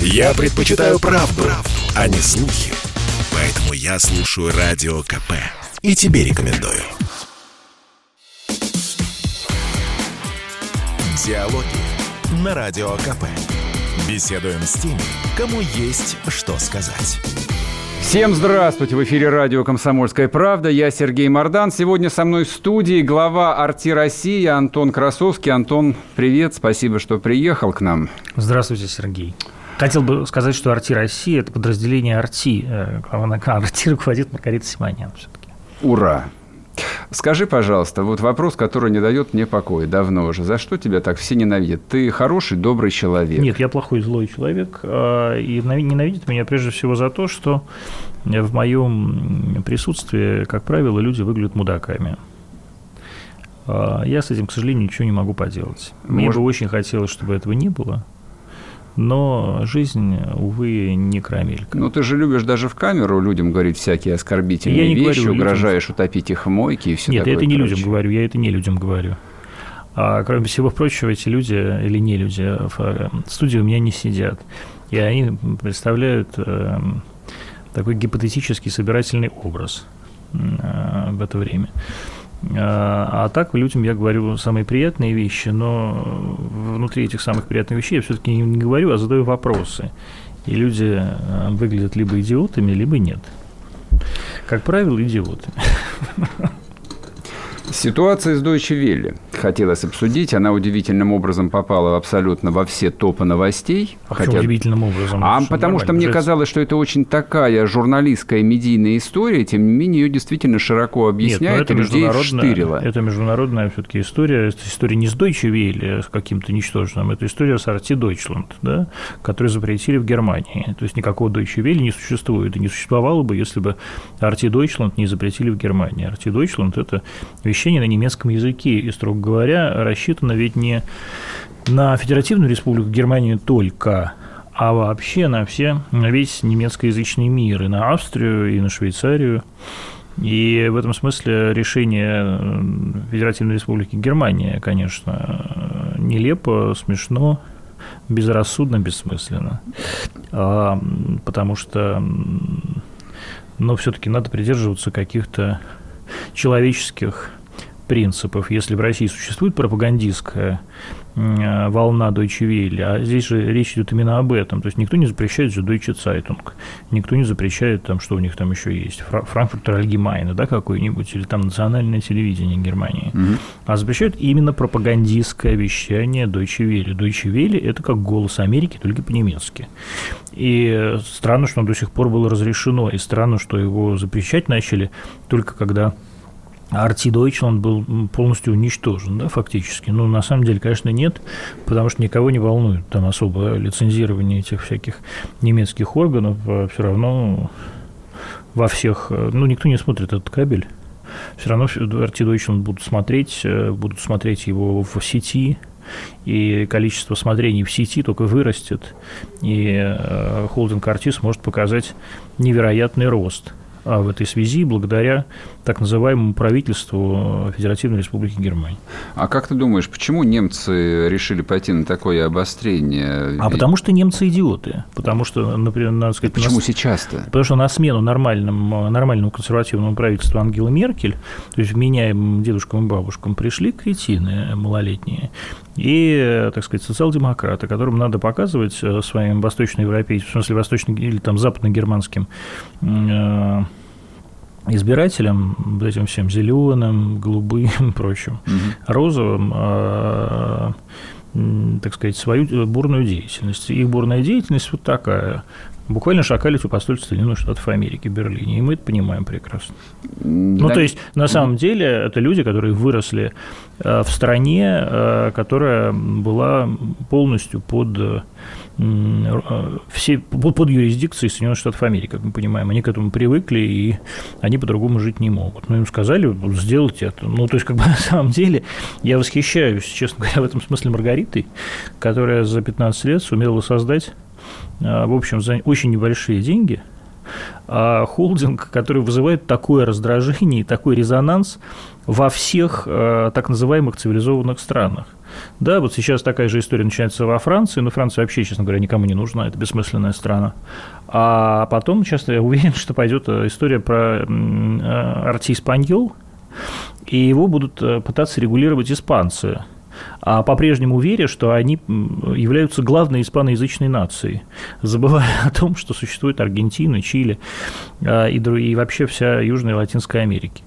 Я предпочитаю правду, правду, а не слухи. Поэтому я слушаю Радио КП. И тебе рекомендую. Диалоги на Радио КП. Беседуем с теми, кому есть что сказать. Всем здравствуйте! В эфире радио «Комсомольская правда». Я Сергей Мордан. Сегодня со мной в студии глава «Арти России» Антон Красовский. Антон, привет, спасибо, что приехал к нам. Здравствуйте, Сергей. Хотел бы сказать, что «Арти России» – это подразделение «Арти». Э, «Арти» руководит Маргарита Симонян все-таки. Ура! Скажи, пожалуйста, вот вопрос, который не дает мне покоя давно уже. За что тебя так все ненавидят? Ты хороший, добрый человек. Нет, я плохой, злой человек. А, и ненавидят меня прежде всего за то, что в моем присутствии, как правило, люди выглядят мудаками. А, я с этим, к сожалению, ничего не могу поделать. Мне Может... бы очень хотелось, чтобы этого не было но жизнь, увы, не карамелька. Ну, ты же любишь даже в камеру людям говорить всякие оскорбительные я не вещи, говорю, угрожаешь людям... утопить их в мойке и все Нет, такое я это не прочее. людям говорю, я это не людям говорю. А кроме всего прочего, эти люди или не люди в э, студии у меня не сидят. И они представляют э, такой гипотетический собирательный образ э, в это время. А, а так людям я говорю самые приятные вещи, но внутри этих самых приятных вещей я все-таки не говорю, а задаю вопросы. И люди а, выглядят либо идиотами, либо нет. Как правило, идиоты. Ситуация с Deutsche Welle хотелось обсудить. Она удивительным образом попала абсолютно во все топы новостей. А хотя... удивительным образом? А потому что мне казалось, что это очень такая журналистская медийная история, тем не менее ее действительно широко объясняют, Нет, и людей штырило. Это международная все-таки история. Это история не с Deutsche Welle, с каким-то ничтожным, это история с Арти Deutschland, да, который запретили в Германии. То есть никакого Deutsche Welle не существует, и не существовало бы, если бы Арти Deutschland не запретили в Германии. Арти Deutschland – это вещание на немецком языке, и, строго говоря, рассчитано ведь не на Федеративную Республику Германию только, а вообще на все, на весь немецкоязычный мир, и на Австрию, и на Швейцарию. И в этом смысле решение Федеративной Республики Германия, конечно, нелепо, смешно, безрассудно, бессмысленно. А, потому что, но все-таки надо придерживаться каких-то человеческих принципов. Если в России существует пропагандистская э, волна Deutsche Welle, а здесь же речь идет именно об этом. То есть никто не запрещает же Deutsche Zeitung, никто не запрещает там, что у них там еще есть, Франкфуртер Allgemeine, да, какой-нибудь, или там национальное телевидение Германии. Угу. А запрещают именно пропагандистское вещание Deutsche Welle. Deutsche Welle – это как голос Америки, только по-немецки. И странно, что он до сих пор было разрешено, и странно, что его запрещать начали только когда Арти Deutschland был полностью уничтожен, да, фактически. Ну, на самом деле, конечно, нет, потому что никого не волнует там особо лицензирование этих всяких немецких органов, а все равно во всех, ну, никто не смотрит этот кабель, все равно Арти Deutschland будут смотреть, э, будут смотреть его в сети, и количество смотрений в сети только вырастет, и э, холдинг Арти сможет показать невероятный рост – в этой связи благодаря так называемому правительству Федеративной Республики Германия. А как ты думаешь, почему немцы решили пойти на такое обострение? А потому что немцы идиоты. Потому что, например, надо сказать... Почему нас... сейчас-то? Потому что на смену нормальному, нормальному консервативному правительству Ангелы Меркель, то есть вменяемым дедушкам и бабушкам, пришли кретины малолетние и, так сказать, социал-демократы, которым надо показывать э, своим восточноевропейским, в смысле восточно- или там западногерманским э, избирателям, этим всем зеленым, голубым и прочим, угу. розовым, э, так сказать, свою бурную деятельность. Их бурная деятельность вот такая буквально шакалить у посольства Соединенных Штатов Америки в Берлине, и мы это понимаем прекрасно. Да. Ну, то есть, на самом деле, это люди, которые выросли э, в стране, э, которая была полностью под э, все под, юрисдикцией Соединенных Штатов Америки, как мы понимаем. Они к этому привыкли, и они по-другому жить не могут. Но им сказали, сделать это. Ну, то есть, как бы на самом деле, я восхищаюсь, честно говоря, в этом смысле Маргаритой, которая за 15 лет сумела создать в общем, за очень небольшие деньги, а холдинг, который вызывает такое раздражение и такой резонанс во всех а, так называемых цивилизованных странах. Да, вот сейчас такая же история начинается во Франции, но Франция вообще, честно говоря, никому не нужна, это бессмысленная страна. А потом, часто я уверен, что пойдет история про Арти Испаньол, и его будут пытаться регулировать испанцы – а по-прежнему веря, что они являются главной испаноязычной нацией, забывая о том, что существует Аргентина, Чили а, и, и вообще вся Южная и Латинская Америка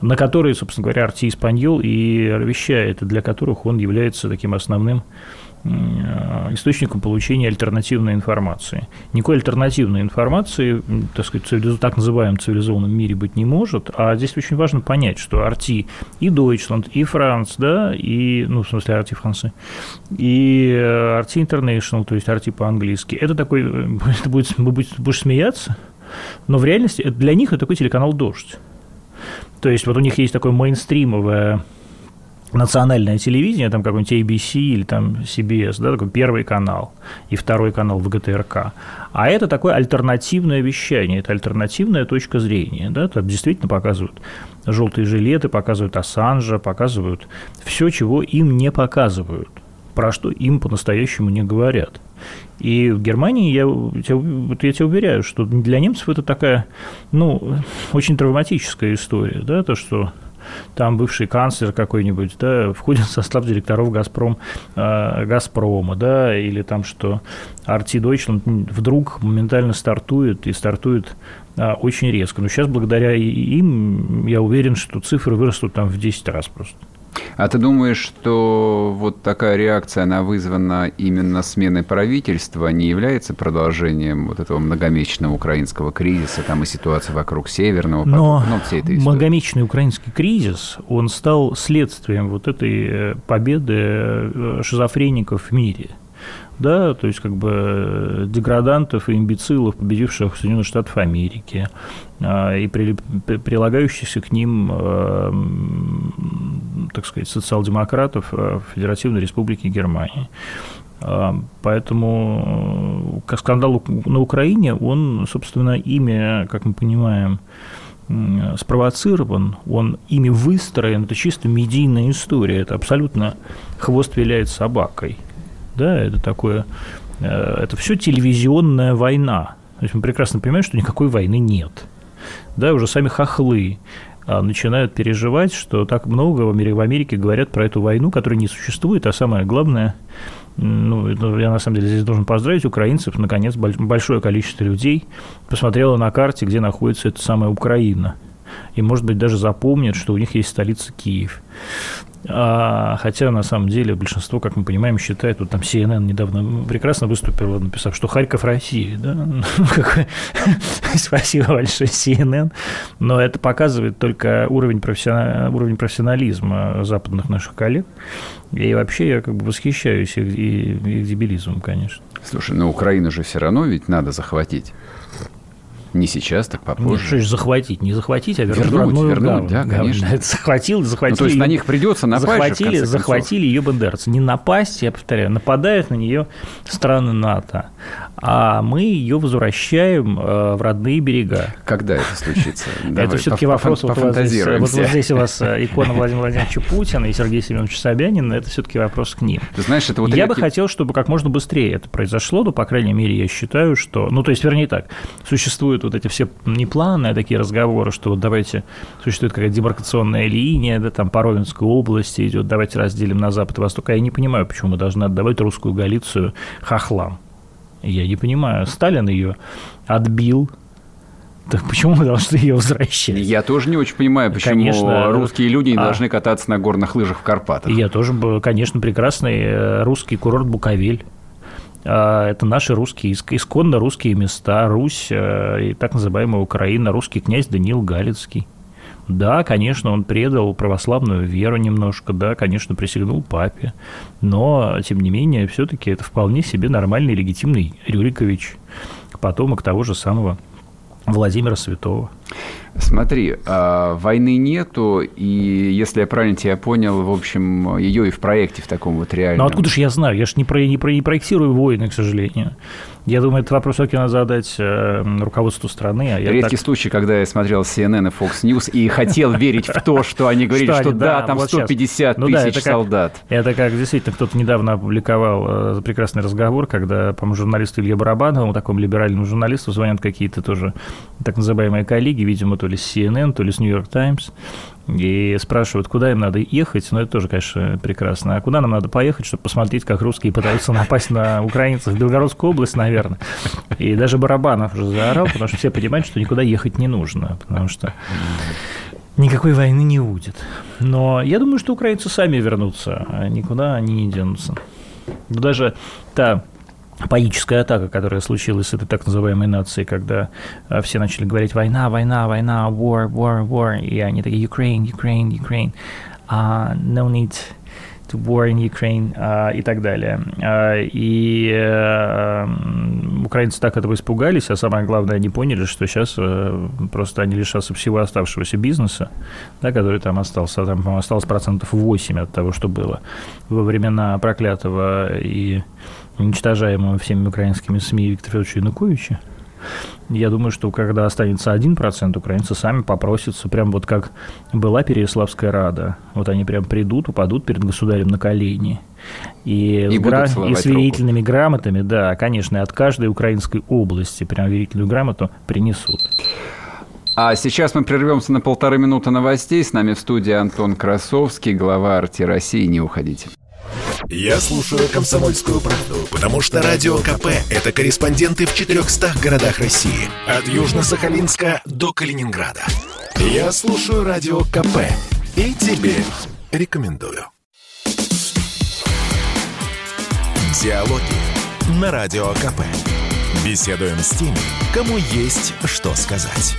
на которые, собственно говоря, Арти Испаньол и вещает, для которых он является таким основным источником получения альтернативной информации. Никакой альтернативной информации, так сказать, в так называемом цивилизованном мире быть не может, а здесь очень важно понять, что RT и Deutschland, и France, да, и, ну, в смысле, RT Франции, и RT International, то есть RT по-английски, это такой, это будет, будешь смеяться, но в реальности для них это такой телеканал «Дождь». То есть вот у них есть такое мейнстримовое национальное телевидение, там какой-нибудь ABC или там CBS, да, такой первый канал и второй канал в ГТРК. А это такое альтернативное вещание, это альтернативная точка зрения, да, там действительно показывают желтые жилеты, показывают Ассанжа, показывают все, чего им не показывают, про что им по-настоящему не говорят. И в Германии, я, вот я тебя уверяю, что для немцев это такая, ну, очень травматическая история, да, то, что там бывший канцлер какой-нибудь, да, входит в состав директоров Газпром, э, Газпрома, да, или там что Арти Deutschland вдруг моментально стартует и стартует э, очень резко. Но сейчас благодаря им я уверен, что цифры вырастут там в 10 раз просто. А ты думаешь, что вот такая реакция, она вызвана именно сменой правительства, не является продолжением вот этого многомесячного украинского кризиса, там и ситуации вокруг Северного, Но ну, всей этой многомесячный украинский кризис, он стал следствием вот этой э, победы э, шизофреников в мире – да, то есть как бы э, деградантов и имбецилов, победивших Соединенных Штатов Америки, а, и при, прилагающихся к ним, так сказать, социал-демократов э, Федеративной Республики Германии. А, поэтому скандал на Украине, он, собственно, ими, как мы понимаем, спровоцирован, он ими выстроен, это чисто медийная история, это абсолютно хвост виляет собакой да, это такое, э, это все телевизионная война. То есть мы прекрасно понимаем, что никакой войны нет. Да, уже сами хохлы начинают переживать, что так много в Америке говорят про эту войну, которая не существует, а самое главное, ну, я на самом деле здесь должен поздравить украинцев, наконец большое количество людей посмотрело на карте, где находится эта самая Украина, и, может быть, даже запомнят, что у них есть столица Киев. А, хотя, на самом деле, большинство, как мы понимаем, считает, вот там CNN недавно прекрасно выступила, написав, что Харьков России, да, ну, спасибо большое CNN, но это показывает только уровень, профессионал... уровень профессионализма западных наших коллег, и вообще я как бы восхищаюсь их, их дебилизмом, конечно. Слушай, но Украину же все равно ведь надо захватить. Не сейчас, так попозже. Ну, что же захватить? Не захватить, а вернуть, вернуть, вернуть да, конечно. Это захватил, захватил. Ну, то есть ее, на них придется напасть захватили, же, захватили ее бандеровцы. Не напасть, я повторяю, нападают на нее страны НАТО, а мы ее возвращаем э, в родные берега. Когда это случится? Это все-таки вопрос. Вот, вот здесь у вас э, икона Владимира Владимировича Путина и Сергея Семеновича Собянина. Это все-таки вопрос к ним. Ты знаешь, это вот я бы хотел, чтобы как можно быстрее это произошло, но, по крайней мере, я считаю, что... Ну, то есть, вернее так, существует вот эти все непланные такие разговоры, что вот давайте, существует какая-то демаркационная линия, да, там по Ровенской области идет, давайте разделим на Запад и Восток. А я не понимаю, почему мы должны отдавать русскую Галицию хохлам. Я не понимаю. Сталин ее отбил, так почему мы должны ее возвращать? Я тоже не очень понимаю, почему конечно, русские люди не а, должны кататься на горных лыжах в Карпатах. Я тоже, конечно, прекрасный э, русский курорт Буковель. А, это наши русские, исконно русские места, Русь э, и так называемая Украина, русский князь Даниил Галицкий. Да, конечно, он предал православную веру немножко, да, конечно, присягнул папе, но, тем не менее, все-таки это вполне себе нормальный, легитимный Рюрикович, потомок того же самого Владимира Святого. Смотри, а, войны нету, и если я правильно тебя понял, в общем, ее и в проекте в таком вот реальном. Ну откуда же я знаю? Я же не, про, не, про, не проектирую войны, к сожалению. Я думаю, этот вопрос все-таки надо задать э, руководству страны. А Редкий так... случай, когда я смотрел CNN и Fox News и хотел верить в то, что они говорили, что да, там 150 ну тысяч солдат. Это как действительно кто-то недавно опубликовал э, прекрасный разговор, когда, по-моему, журналисту Илье Барабанову, такому либеральному журналисту, звонят какие-то тоже так называемые коллеги, видимо, то ли с CNN, то ли с New York Times, и спрашивают, куда им надо ехать, ну, это тоже, конечно, прекрасно. А куда нам надо поехать, чтобы посмотреть, как русские пытаются напасть на украинцев в Белгородскую область, наверное. И даже Барабанов уже заорал, потому что все понимают, что никуда ехать не нужно, потому что никакой войны не будет. Но я думаю, что украинцы сами вернутся, а никуда они не денутся. Даже та паническая атака, которая случилась с этой так называемой нацией, когда а, все начали говорить «война, война, война, war, war, war», и они такие «Ukraine, Ukraine, Ukraine», uh, «no need to war in Ukraine» uh, и так далее. Uh, и uh, украинцы так этого испугались, а самое главное, они поняли, что сейчас uh, просто они лишатся всего оставшегося бизнеса, да, который там остался, там, осталось процентов 8 от того, что было во времена проклятого и уничтожаемого всеми украинскими СМИ Виктора Федоровича Януковича, я думаю, что когда останется 1%, украинцы сами попросятся, прям вот как была Переяславская Рада. Вот они прям придут, упадут перед государем на колени. И, и, гра... и с верительными руку. грамотами, да, конечно, от каждой украинской области прям верительную грамоту принесут. А сейчас мы прервемся на полторы минуты новостей. С нами в студии Антон Красовский, глава «Арти России». Не уходите. Я слушаю «Комсомольскую правду», потому что «Радио КП» — это корреспонденты в 400 городах России. От Южно-Сахалинска до Калининграда. Я слушаю «Радио КП» и тебе рекомендую. Диалоги на Радио КП. Беседуем с теми, кому есть что сказать.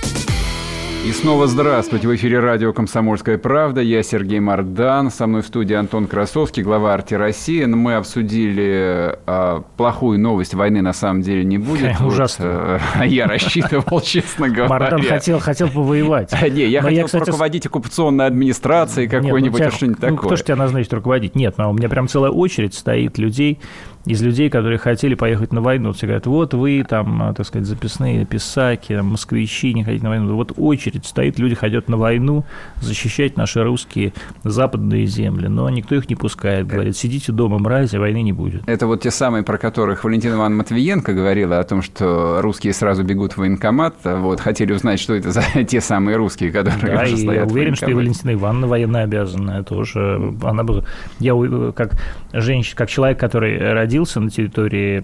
И снова здравствуйте. В эфире радио «Комсомольская правда». Я Сергей Мардан. Со мной в студии Антон Красовский, глава «Арти России». Мы обсудили а, плохую новость. Войны на самом деле не будет. Ужасно. Вот, а, я рассчитывал, честно говоря. Мардан хотел, хотел повоевать. А, не, я хотел руководить оккупационной администрацией какой-нибудь, ну, что-нибудь ну, такое. Кто же тебя назначит руководить? Нет, но у меня прям целая очередь стоит людей, из людей, которые хотели поехать на войну. Все говорят, вот вы там, а, так сказать, записные писаки, москвичи не хотите на войну. Вот очередь стоит, люди хотят на войну защищать наши русские западные земли. Но никто их не пускает. Говорит, сидите дома, мрази, войны не будет. Это вот те самые, про которых Валентина Ивановна Матвиенко говорила о том, что русские сразу бегут в военкомат. Вот, хотели узнать, что это за те самые русские, которые да, уже стоят я уверен, что и Валентина Ивановна военно обязанная тоже. Она бы, я как женщина, как человек, который родился на территории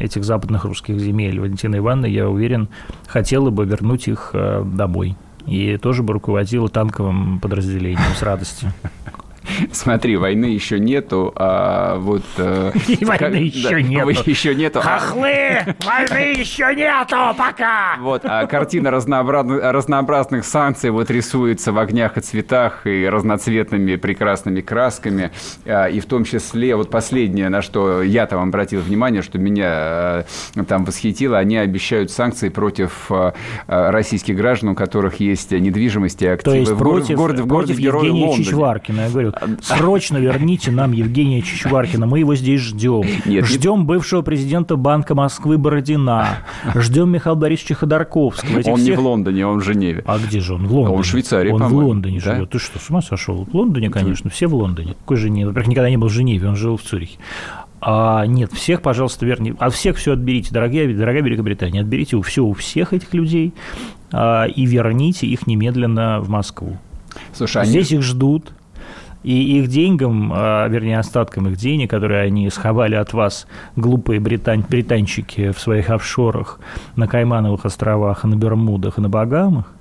этих западных русских земель, Валентина Ивановна, я уверен, хотела бы вернуть их э, домой. И тоже бы руководила танковым подразделением с радостью. Смотри, войны еще нету, а вот... Э, И войны еще нету. Еще нету. А Хохлы! Войны еще нету пока! Вот, а картина разнообразных санкций вот рисуется в огнях и цветах и разноцветными прекрасными красками. А, и в том числе, вот последнее, на что я там обратил внимание, что меня э, там восхитило, они обещают санкции против э, российских граждан, у которых есть недвижимость и активы То есть в, против, в городе, в городе против Евгения Чичваркина, я говорю, Срочно верните нам Евгения Чичваркина. Мы его здесь ждем. Нет, ждем нет. бывшего президента Банка Москвы Бородина. Ждем Михаила Борисовича Ходорковского. Этих он всех... не в Лондоне, он в Женеве. А где же он? В Лондоне. Он в Швейцарии, Он в Лондоне да? живет. Ты что, с ума сошел? В Лондоне, конечно. Все в Лондоне. Какой Женеве? Во-первых, никогда не был в Женеве, он жил в Цюрихе. А, нет, всех, пожалуйста, верни. А всех все отберите, дорогая, дорогая Великобритания. Отберите все у всех этих людей а, и верните их немедленно в Москву. Слушай, Здесь они... их ждут, и их деньгам, а, вернее, остаткам их денег, которые они сховали от вас, глупые британь, британчики в своих офшорах на Каймановых островах, на Бермудах и на Багамах,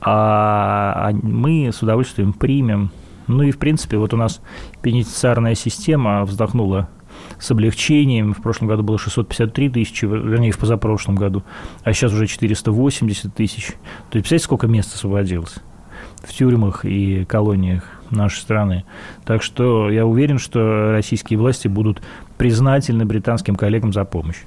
а мы с удовольствием примем. Ну и, в принципе, вот у нас пенитенциарная система вздохнула с облегчением. В прошлом году было 653 тысячи, вернее, в позапрошлом году, а сейчас уже 480 тысяч. То есть, представляете, сколько мест освободилось в тюрьмах и колониях нашей страны. Так что я уверен, что российские власти будут признательны британским коллегам за помощь.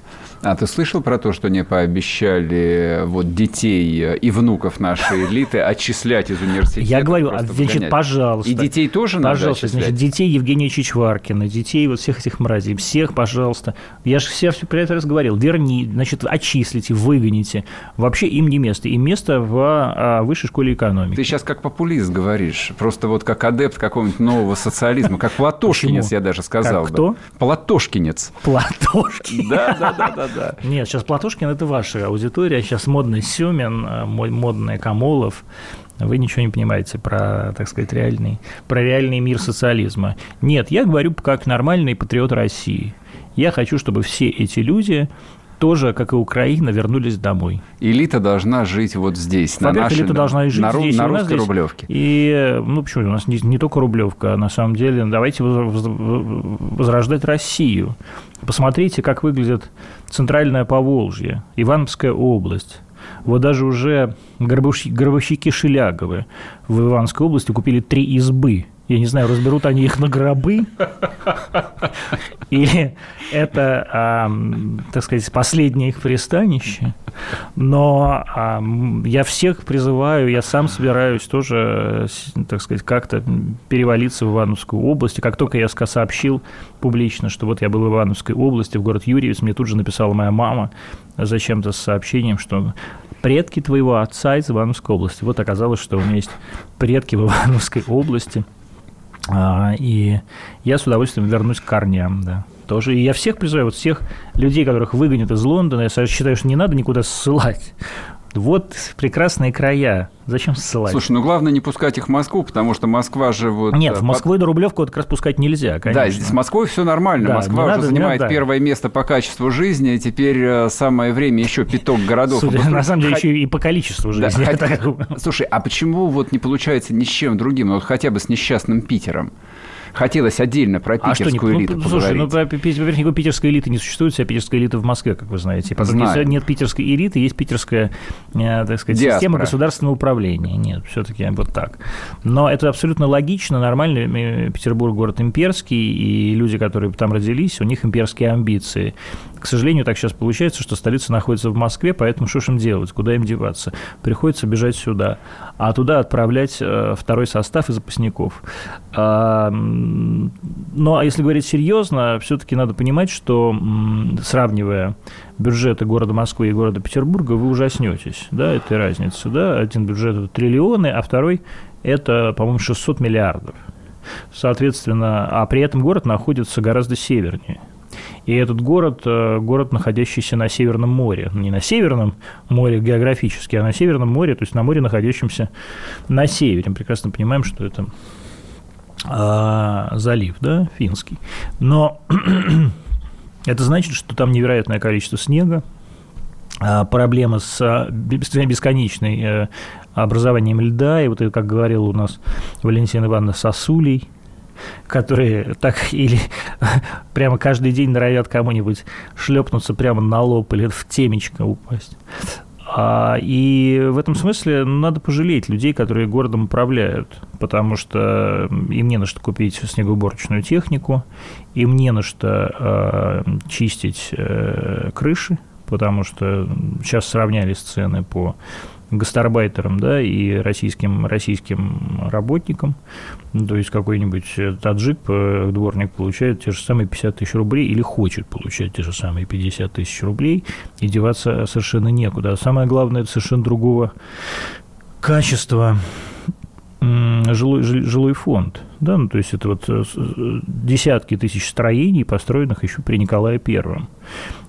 А ты слышал про то, что не пообещали вот детей и внуков нашей элиты отчислять из университета? Я говорю, а, значит, выгонять? пожалуйста. И детей тоже пожалуйста, надо значит, детей Евгения Чичваркина, детей вот всех этих мразей, всех, пожалуйста. Я же все, все про это раз говорил. Верни, значит, отчислите, выгоните. Вообще им не место. Им место в а, высшей школе экономики. Ты сейчас как популист говоришь. Просто вот как адепт какого-нибудь нового социализма. Как Платошкинец, я даже сказал. Как кто? Платошкинец. Платошкин. Да, да, да, да да. Нет, сейчас Платошкин – это ваша аудитория, сейчас модный Сюмин, э, модный Камолов, вы ничего не понимаете про, так сказать, реальный, про реальный мир социализма. Нет, я говорю как нормальный патриот России. Я хочу, чтобы все эти люди тоже, как и Украина, вернулись домой. Элита должна жить вот здесь, на нашей, элита должна жить на, здесь, на русской рублевке. И, ну, почему? У нас не, не только рублевка, а на самом деле давайте возрождать Россию. Посмотрите, как выглядит центральное Поволжье, Ивановская область. Вот даже уже гробовщики Шеляговы в Ивановской области купили три избы – я не знаю, разберут они их на гробы, или это, а, так сказать, последнее их пристанище. Но а, я всех призываю, я сам собираюсь тоже, так сказать, как-то перевалиться в Ивановскую область. И как только я сообщил публично, что вот я был в Ивановской области, в город Юрьевец, мне тут же написала моя мама зачем-то с сообщением, что предки твоего отца из Ивановской области. Вот оказалось, что у меня есть предки в Ивановской области – и я с удовольствием вернусь к корням, да. Тоже. И я всех призываю, вот всех людей, которых выгонят из Лондона, я считаю, что не надо никуда ссылать. Вот прекрасные края. Зачем ссылать? Слушай, ну главное не пускать их в Москву, потому что Москва же вот... Нет, в э, Москву и на Рублевку вот как раз пускать нельзя, конечно. Да, с Москвой все нормально. Да, Москва уже надо, занимает надо, первое место по качеству жизни, и теперь э, самое время еще пяток городов. Судя, на самом деле, еще и по количеству жизни. Да, хотя... Слушай, а почему вот не получается ни с чем другим, вот хотя бы с несчастным Питером? Хотелось отдельно про питерскую а элиту ну, Слушай, ну, во-первых, никакой питерской элиты не существует, вся питерская элита в Москве, как вы знаете. Знаю. Нет питерской элиты, есть питерская, э, так сказать, Диаспора. система государственного управления. Нет, все-таки вот так. Но это абсолютно логично, нормально. Петербург город имперский, и люди, которые там родились, у них имперские амбиции. К сожалению, так сейчас получается, что столица находится в Москве, поэтому что ж им делать, куда им деваться? Приходится бежать сюда, а туда отправлять э, второй состав из запасников. А, но если говорить серьезно, все-таки надо понимать, что сравнивая бюджеты города Москвы и города Петербурга, вы ужаснетесь, да, этой разницы, да, один бюджет это триллионы, а второй это, по-моему, 600 миллиардов. Соответственно, а при этом город находится гораздо севернее. И этот город, э, город, находящийся на Северном море. Не на Северном море географически, а на Северном море, то есть на море, находящемся на севере. Мы прекрасно понимаем, что это а, залив, да, финский. Но это значит, что там невероятное количество снега, а, проблема с а, бесконечной э, образованием льда, и вот это, как говорил у нас Валентина Ивановна Сосулей, которые так или прямо каждый день норовят кому-нибудь шлепнуться прямо на лоб или в темечко упасть. А, и в этом смысле надо пожалеть людей, которые городом управляют, потому что им не на что купить снегоуборочную технику, им не на что а, чистить э, крыши, потому что сейчас сравнялись цены по гастарбайтерам, да, и российским, российским работникам. Ну, то есть какой-нибудь таджик, э, дворник получает те же самые 50 тысяч рублей или хочет получать те же самые 50 тысяч рублей, и деваться совершенно некуда. А самое главное, это совершенно другого качества жилой, жилой фонд. Да? Ну, то есть это вот э, десятки тысяч строений, построенных еще при Николае Первом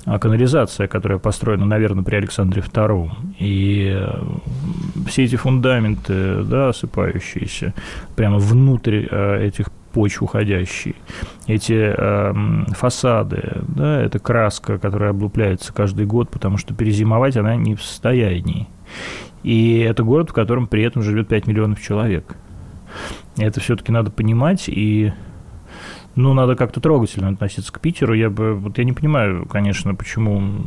а канализация, которая построена, наверное, при Александре II, и э, все эти фундаменты, да, осыпающиеся прямо внутрь э, этих почв уходящие, эти э, фасады, да, это краска, которая облупляется каждый год, потому что перезимовать она не в состоянии. И это город, в котором при этом живет 5 миллионов человек. Это все-таки надо понимать, и ну, надо как-то трогательно относиться к Питеру. Я бы, вот я не понимаю, конечно, почему...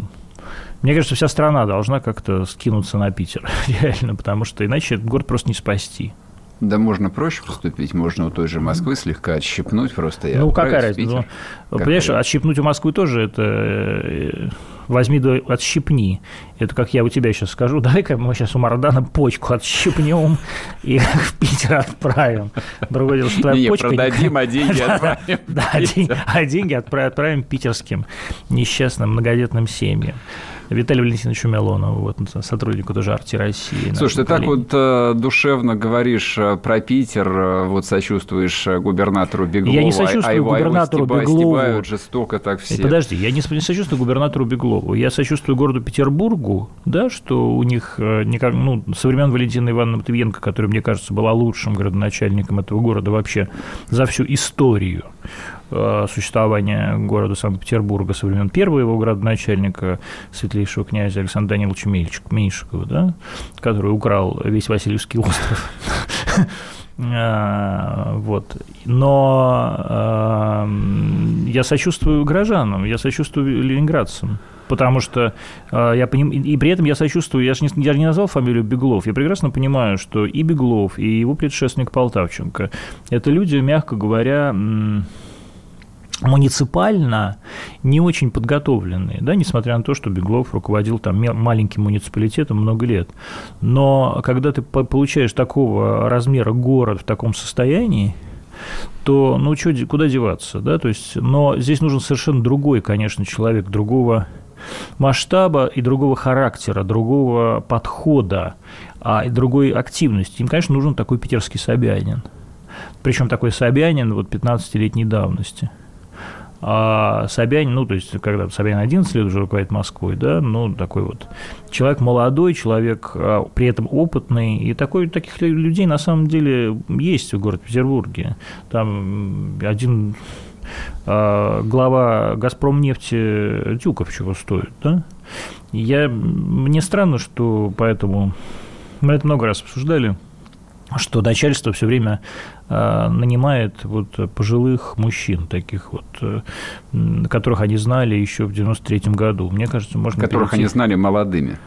Мне кажется, вся страна должна как-то скинуться на Питер, реально, потому что иначе этот город просто не спасти. Да можно проще поступить, можно у той же Москвы слегка отщипнуть просто. Ну, какая разница? Ну, понимаешь, отщипнуть у Москвы тоже это э, возьми да отщипни. Это как я у тебя сейчас скажу, давай-ка мы сейчас у Мардана почку отщипнем и в Питер отправим. Другое дело, что твоя не, почка... продадим, а деньги отправим. Да, а деньги отправим питерским несчастным многодетным семьям. Виталию Валентиновичу Милонову, вот, сотруднику тоже «Арти России». Слушай, ты так вот э, душевно говоришь э, про Питер, э, вот сочувствуешь губернатору Беглову. Я не сочувствую а, а губернатору его Беглову. Стебают жестоко так все. Подожди, я не, не сочувствую губернатору Беглову. Я сочувствую городу Петербургу, да, что у них никак, ну, со времен Валентины Ивановны Матвиенко, которая, мне кажется, была лучшим городоначальником этого города вообще за всю историю, Э, существования города Санкт-Петербурга со времен первого его градоначальника, светлейшего князя Александра Даниловича Меньшикова, да, который украл весь Васильевский остров. Э, вот. Но э, я сочувствую горожанам, я сочувствую ленинградцам. Потому что э, я поним... и при этом я сочувствую, я же не, я же не назвал фамилию Беглов, я прекрасно понимаю, что и Беглов, и его предшественник Полтавченко – это люди, мягко говоря, муниципально не очень подготовленные, да, несмотря на то, что Беглов руководил там маленьким муниципалитетом много лет. Но когда ты получаешь такого размера город в таком состоянии, то, ну, что, куда деваться, да, то есть, но здесь нужен совершенно другой, конечно, человек, другого масштаба и другого характера, другого подхода, а и другой активности. Им, конечно, нужен такой питерский Собянин. Причем такой Собянин вот 15-летней давности – а Собянин, ну, то есть, когда Собянин 11 лет уже руководит Москвой, да, ну, такой вот человек молодой, человек а, при этом опытный, и такой, таких людей на самом деле есть в городе Петербурге. Там один глава «Газпромнефти» Тюков чего стоит, да? Я, мне странно, что поэтому... Мы это много раз обсуждали – что начальство все время э, нанимает вот пожилых мужчин, таких вот, э, которых они знали еще в 93 году. Мне кажется, можно Которых перейти... они знали молодыми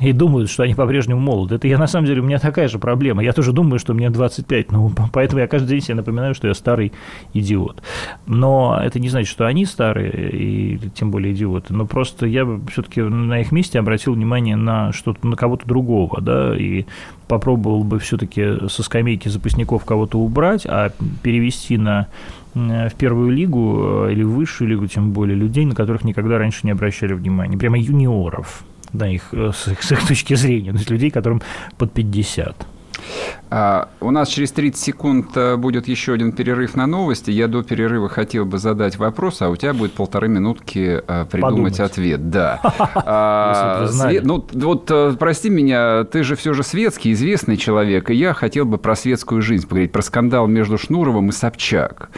и думают, что они по-прежнему молоды. Это я, на самом деле, у меня такая же проблема. Я тоже думаю, что мне 25, ну, поэтому я каждый день себе напоминаю, что я старый идиот. Но это не значит, что они старые, и тем более идиоты. Но просто я все-таки на их месте обратил внимание на что-то, на кого-то другого, да, и попробовал бы все-таки со скамейки запасников кого-то убрать, а перевести на в первую лигу или в высшую лигу, тем более людей, на которых никогда раньше не обращали внимания, прямо юниоров да, их, э, с, их, с их точки зрения, то есть людей, которым под 50. А, у нас через 30 секунд э, будет еще один перерыв на новости. Я до перерыва хотел бы задать вопрос, а у тебя будет полторы минутки э, придумать Подумать. ответ. Да. А, ну, вот прости меня, ты же все же светский, известный человек, и я хотел бы про светскую жизнь поговорить, про скандал между Шнуровым и Собчак.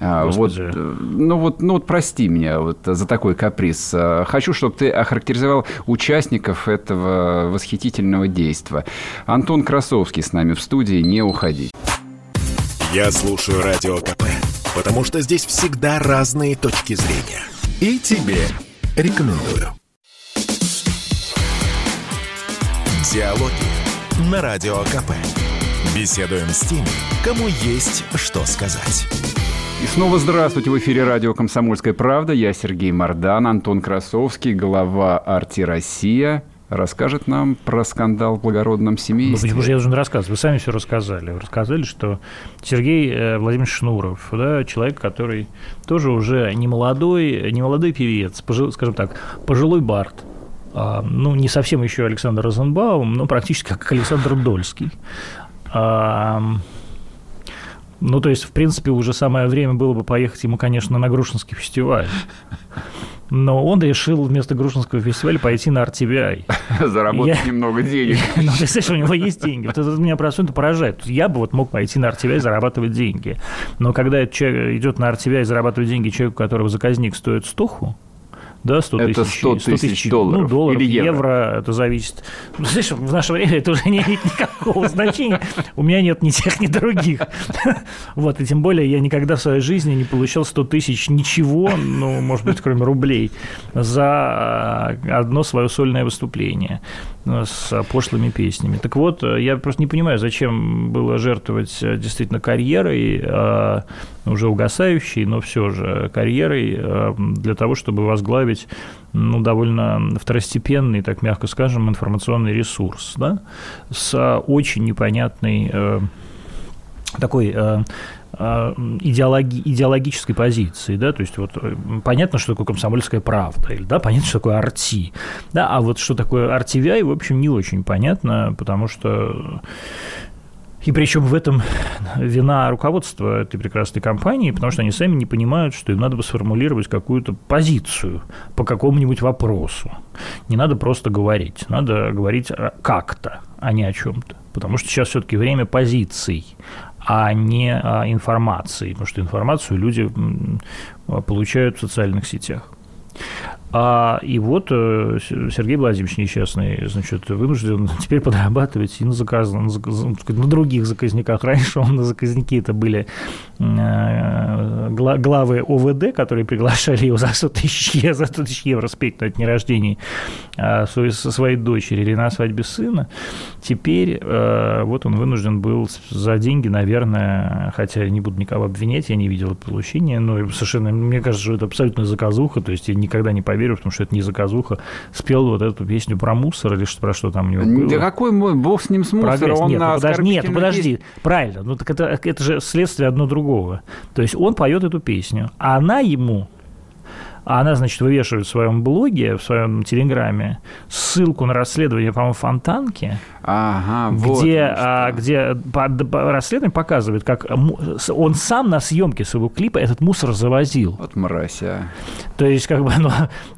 А, вот, ну вот, ну вот прости меня вот за такой каприз. Хочу, чтобы ты охарактеризовал участников этого восхитительного действия. Антон Красовский с нами в студии, не уходи. Я слушаю Радио КП, потому что здесь всегда разные точки зрения. И тебе рекомендую. Диалоги на Радио КП. Беседуем с теми, кому есть что сказать. И снова здравствуйте. В эфире радио «Комсомольская правда». Я Сергей Мордан, Антон Красовский, глава «Арти Россия» расскажет нам про скандал в благородном семействе. Ну, я должен рассказывать? Вы сами все рассказали. Вы рассказали, что Сергей э, Владимирович Шнуров, да, человек, который тоже уже не молодой, не молодой певец, пожил, скажем так, пожилой бард, а, ну, не совсем еще Александр Розенбаум, но практически как Александр Дольский. А, ну, то есть, в принципе, уже самое время было бы поехать ему, конечно, на Грушинский фестиваль но он решил вместо Грушинского фестиваля пойти на RTVI. Заработать я... немного денег. Ну, ты знаешь, у него есть деньги. Вот это меня просто поражает. Я бы вот мог пойти на RTVI и зарабатывать деньги. Но когда человек идет на RTVI и зарабатывает деньги человеку, которого заказник стоит стоху, да, 100 это тысяч, 100 тысяч, 100 тысяч долларов, ну, долларов или евро. евро, это зависит. Ну, знаешь, в наше время это уже не имеет никакого значения. У меня нет ни тех, ни других. Вот, и тем более я никогда в своей жизни не получал 100 тысяч ничего, ну, может быть, кроме рублей, за одно свое сольное выступление с пошлыми песнями. Так вот, я просто не понимаю, зачем было жертвовать действительно карьерой, уже угасающей, но все же карьерой для того, чтобы возглавить ну, довольно второстепенный, так мягко скажем, информационный ресурс, да, с очень непонятной э, такой э, идеологи, идеологической позиции, да, то есть вот э, понятно, что такое комсомольская правда, или, да, понятно, что такое арти, да, а вот что такое RTVI, в общем, не очень понятно, потому что и причем в этом вина руководства этой прекрасной компании, потому что они сами не понимают, что им надо бы сформулировать какую-то позицию по какому-нибудь вопросу. Не надо просто говорить, надо говорить как-то, а не о чем-то. Потому что сейчас все-таки время позиций, а не информации, потому что информацию люди получают в социальных сетях. А, и вот э, Сергей Владимирович несчастный, значит, вынужден теперь подрабатывать и на, заказ, на, на других заказниках. Раньше он на заказники это были э, главы ОВД, которые приглашали его за 100 тысяч евро, за 100 тысяч евро спеть на дне рождения а, со своей дочери или на свадьбе сына. Теперь э, вот он вынужден был за деньги, наверное, хотя не буду никого обвинять, я не видел получения, но совершенно, мне кажется, что это абсолютно заказуха, то есть я никогда не поверю, потому что это не заказуха, спел вот эту песню про мусор или что, про что там у него было. Да какой мой, бог с ним с мусором, он нет, ну, подожди, нет, ну, подожди, есть... правильно, ну так это, это же следствие одно другого. То есть он поет эту песню, а она ему а она, значит, вывешивает в своем блоге, в своем телеграме ссылку на расследование, по-моему, Фонтанки, ага, где, вот а, где по, по, расследование показывает, как он сам на съемке своего клипа этот мусор завозил. Вот мразь, а. То есть, как бы, ну,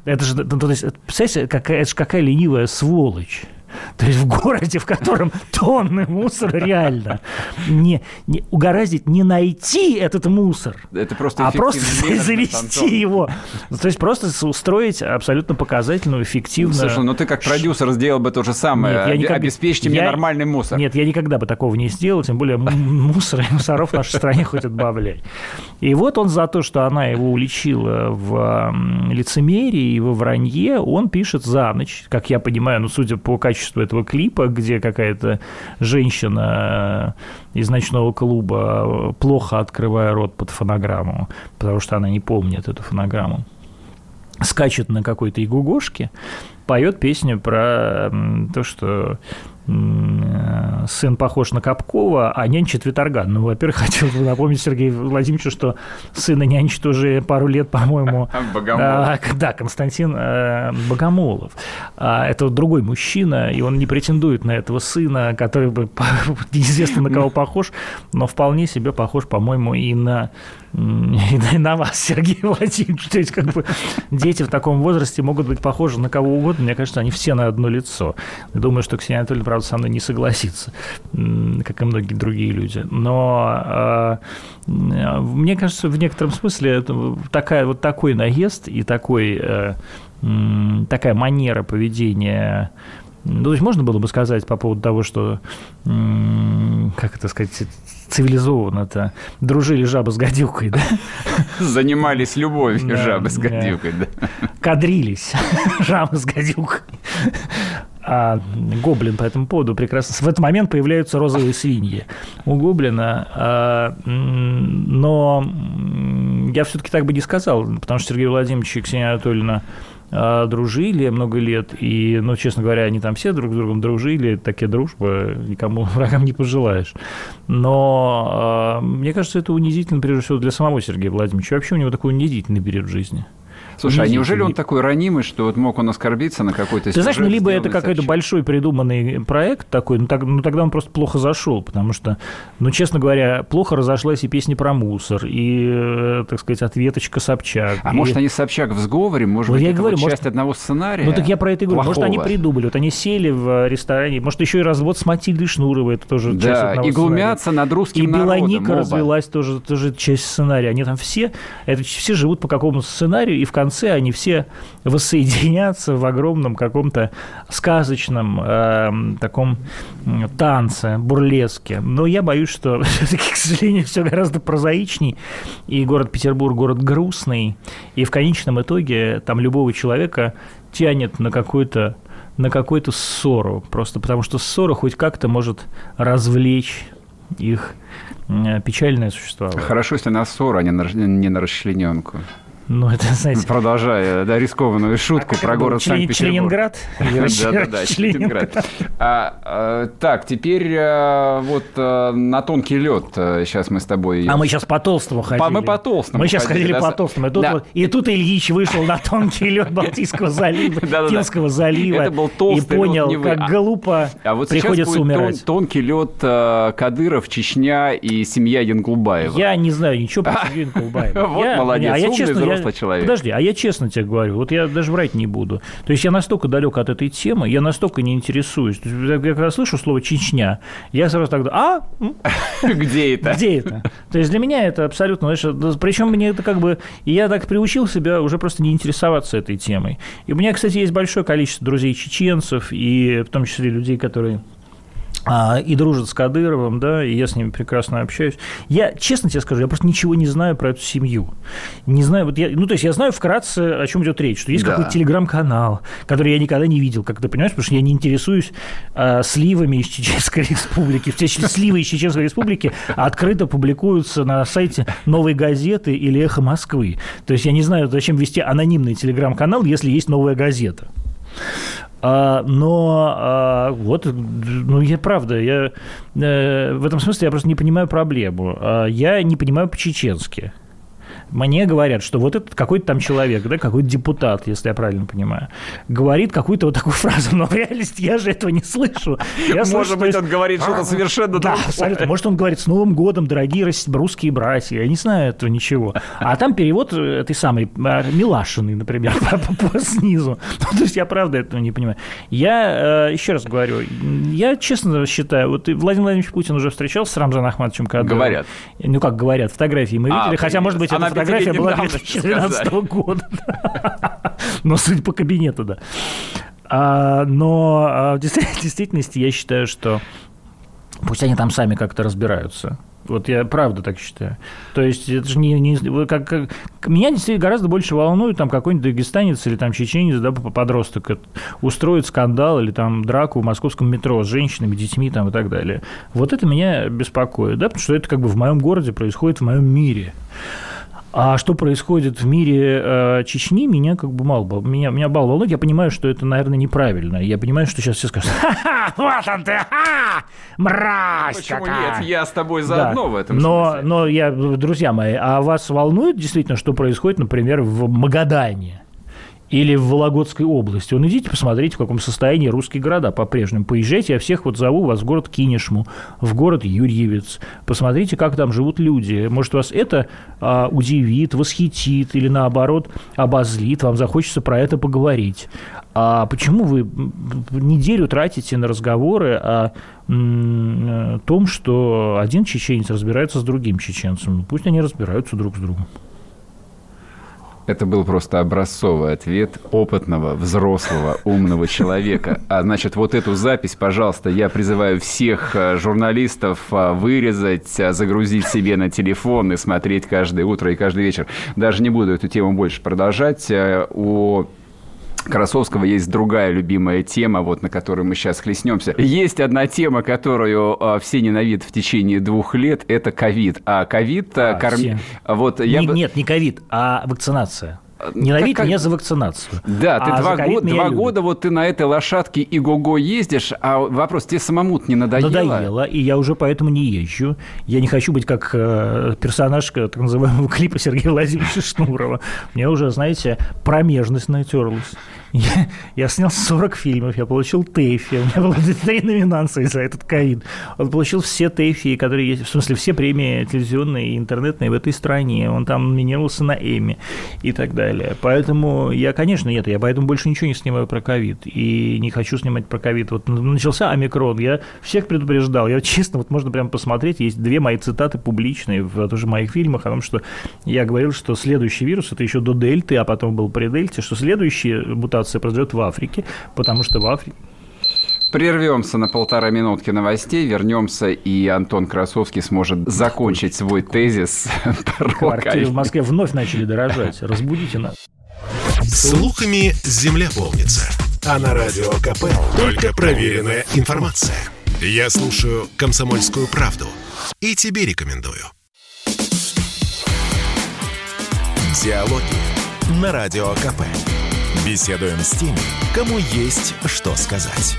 это же, ну, то есть, представляете, какая, это же какая ленивая сволочь. То есть в городе, в котором тонны мусора реально, не, не угораздить не найти этот мусор, Это просто а просто завести его. То есть просто устроить абсолютно показательную, эффективную... Слушай, ну ты как продюсер сделал бы то же самое. Нет, я никогда... Обеспечьте я... мне нормальный мусор. Нет, я никогда бы такого не сделал, тем более мусора и мусоров в нашей стране хоть отбавляй. И вот он за то, что она его уличила в лицемерии и во вранье, он пишет за ночь, как я понимаю, ну, судя по качеству качество этого клипа, где какая-то женщина э, из ночного клуба, э, плохо открывая рот под фонограмму, потому что она не помнит эту фонограмму, скачет на какой-то игугошке, поет песню про то, что сын похож на Капкова, а нянчит Виторган. Ну, во-первых, хотел бы напомнить Сергею Владимировичу, что сына нянчит уже пару лет, по-моему. Богомолов. Да, Константин э, Богомолов. А, это другой мужчина, и он не претендует на этого сына, который бы неизвестно на кого похож, но вполне себе похож, по-моему, и на и на вас, Сергей Владимирович. То есть, как бы дети в таком возрасте могут быть похожи на кого угодно. Мне кажется, они все на одно лицо. Думаю, что Ксения Анатольевна, правда, со мной не согласится, как и многие другие люди. Но а, мне кажется, в некотором смысле это такая, вот такой наезд и такой, э, такая манера поведения ну, то есть можно было бы сказать по поводу того, что, как это сказать, цивилизованно-то дружили жаба с гадюкой, да? Занимались любовью да, жабы с гадюкой, да. да. Кадрились жабы с гадюкой. А Гоблин по этому поводу прекрасно... В этот момент появляются розовые свиньи у Гоблина. А, но я все-таки так бы не сказал, потому что Сергей Владимирович и Ксения Анатольевна а, дружили много лет, и, ну, честно говоря, они там все друг с другом дружили, такие дружбы никому врагам не пожелаешь. Но э, мне кажется, это унизительно, прежде всего, для самого Сергея Владимировича. Вообще у него такой унизительный период жизни. Слушай, а неужели он такой ранимый, что вот мог он оскорбиться на какой-то Ты знаешь, ну, либо это какой-то большой придуманный проект такой, ну, так, ну, тогда он просто плохо зашел, потому что, ну, честно говоря, плохо разошлась и песня про мусор, и, э, так сказать, ответочка Собчак. А и... может, они Собчак в сговоре, может вот быть, я это говорю, вот может... часть одного сценария Ну, так я про это и говорю. Плохого. Может, они придумали, вот они сели в ресторане, может, еще и развод с Матильдой Шнуровой, это тоже да, часть одного и глумятся сценария. над русским И народом, Белоника оба. развелась тоже, тоже часть сценария. Они там все, это все живут по какому-то сценарию, и в конце они все воссоединятся в огромном каком-то сказочном э, таком танце, бурлеске. Но я боюсь, что все-таки, к сожалению, все гораздо прозаичней. И город Петербург город грустный. И в конечном итоге там любого человека тянет на какую-то на какую-то ссору, просто потому что ссора хоть как-то может развлечь их печальное существование. Хорошо, если на ссору, а не на, не на расчлененку. Ну, это, знаете... Продолжая, да, рискованную шутку а про город член, Санкт-Петербург. Членинград? Да-да-да, Членинград. А, а, так, теперь а, вот а, на тонкий лед сейчас мы с тобой... А мы сейчас по толстому ходили. Мы по толстому Мы сейчас ходили, по толстому. И тут, Ильич вышел на тонкий лед Балтийского залива, Финского залива. Это был толстый И понял, как глупо а вот приходится умирать. тонкий лед Кадыров, Чечня и семья Янгулбаева. Я не знаю ничего про семью Янгулбаева. Вот молодец, а я, честно, взрослый человек. Подожди, а я честно тебе говорю, вот я даже врать не буду. То есть я настолько далек от этой темы, я настолько не интересуюсь. Я когда слышу слово «Чечня», я сразу тогда «А? Где это?» Где это? То есть для меня это абсолютно... Знаешь, причем мне это как бы... Я так приучил себя уже просто не интересоваться этой темой. И у меня, кстати, есть большое количество друзей чеченцев, и в том числе людей, которые и дружат с Кадыровым, да, и я с ними прекрасно общаюсь. Я, честно тебе скажу, я просто ничего не знаю про эту семью. Не знаю, вот я, ну, то есть я знаю вкратце, о чем идет речь, что есть да. какой-то телеграм-канал, который я никогда не видел, как ты понимаешь, потому что я не интересуюсь а, сливами из Чеченской Республики. В числе сливы из Чеченской Республики открыто публикуются на сайте «Новой газеты» или «Эхо Москвы». То есть я не знаю, зачем вести анонимный телеграм-канал, если есть «Новая газета». А, но а, вот, ну, я правда, я э, в этом смысле я просто не понимаю проблему. А, я не понимаю по-чеченски мне говорят, что вот этот какой-то там человек, да, какой-то депутат, если я правильно понимаю, говорит какую-то вот такую фразу, но в реальности я же этого не слышу. Я Может слышу, быть, он говорит что-то совершенно Да, абсолютно. Может, он говорит, с Новым годом, дорогие русские братья. Я не знаю этого ничего. А там перевод этой самой а, Милашиной, например, по, снизу. Ну, то есть я правда этого не понимаю. Я, э, еще раз говорю, я честно считаю, вот Владимир Владимирович Путин уже встречался с Рамзаном Ахматовичем Кадыровым. Говорят. Ну, как говорят, фотографии мы а, видели, хотя, может быть, это фотография была 2012 года. Но суть по кабинету, да. А, но а, в действительности я считаю, что пусть они там сами как-то разбираются. Вот я правда так считаю. То есть это же не, не как, как меня действительно гораздо больше волнует там какой-нибудь дагестанец или там чеченец, да, подросток устроит скандал или там драку в московском метро с женщинами, детьми там и так далее. Вот это меня беспокоит, да, потому что это как бы в моем городе происходит в моем мире. А что происходит в мире э, Чечни, меня как бы мало, меня, меня мало волнует. Я понимаю, что это, наверное, неправильно. Я понимаю, что сейчас все скажут, ха-ха, вот он ты, ха, мразь Почему какая. нет? Я с тобой заодно да. в этом но, смысле. Но, я, друзья мои, а вас волнует действительно, что происходит, например, в Магадане? Или в Вологодской области. Он идите посмотрите, в каком состоянии русские города по-прежнему. Поезжайте, я всех вот зову вас в город Кинешму, в город Юрьевец. Посмотрите, как там живут люди. Может, вас это а, удивит, восхитит или, наоборот, обозлит. Вам захочется про это поговорить. А почему вы неделю тратите на разговоры о том, что один чеченец разбирается с другим чеченцем? Ну, пусть они разбираются друг с другом. Это был просто образцовый ответ опытного, взрослого, умного человека. А значит, вот эту запись, пожалуйста, я призываю всех э, журналистов э, вырезать, э, загрузить себе на телефон и смотреть каждое утро и каждый вечер. Даже не буду эту тему больше продолжать. У Красовского есть другая любимая тема, вот на которую мы сейчас хлестнемся. Есть одна тема, которую а, все ненавидят в течение двух лет, это ковид. А ковид... А, корм... вот, я не, бы... Нет, не ковид, а вакцинация. Ненавидь как, меня за вакцинацию. Да, ты а два, год, два года вот ты на этой лошадке и го-го ездишь, а вопрос, тебе самому не надоело? Надоело, и я уже поэтому не езжу. Я не хочу быть как э, персонаж так называемого клипа Сергея Владимировича Шнурова. Мне уже, знаете, промежность натерлась. Я, я снял 40 фильмов, я получил ТЭФИ, у меня было три номинации за этот ковид. Он получил все ТЭФИ, которые есть, в смысле, все премии телевизионные и интернетные в этой стране. Он там номинировался на Эми и так далее. Поэтому я, конечно, нет, я поэтому больше ничего не снимаю про ковид. И не хочу снимать про ковид. Вот начался омикрон, я всех предупреждал. Я честно, вот можно прямо посмотреть, есть две мои цитаты публичные в тоже моих фильмах о том, что я говорил, что следующий вирус, это еще до дельты, а потом был при дельте, что следующая мутация мутация произойдет в Африке, потому что в Африке Прервемся на полтора минутки новостей, вернемся, и Антон Красовский сможет закончить свой тезис Квартиры в Москве вновь начали дорожать. Разбудите нас. Слухами земля полнится. А на радио КП только проверенная информация. Я слушаю «Комсомольскую правду» и тебе рекомендую. Диалоги на Радио КП. Беседуем с теми, кому есть что сказать.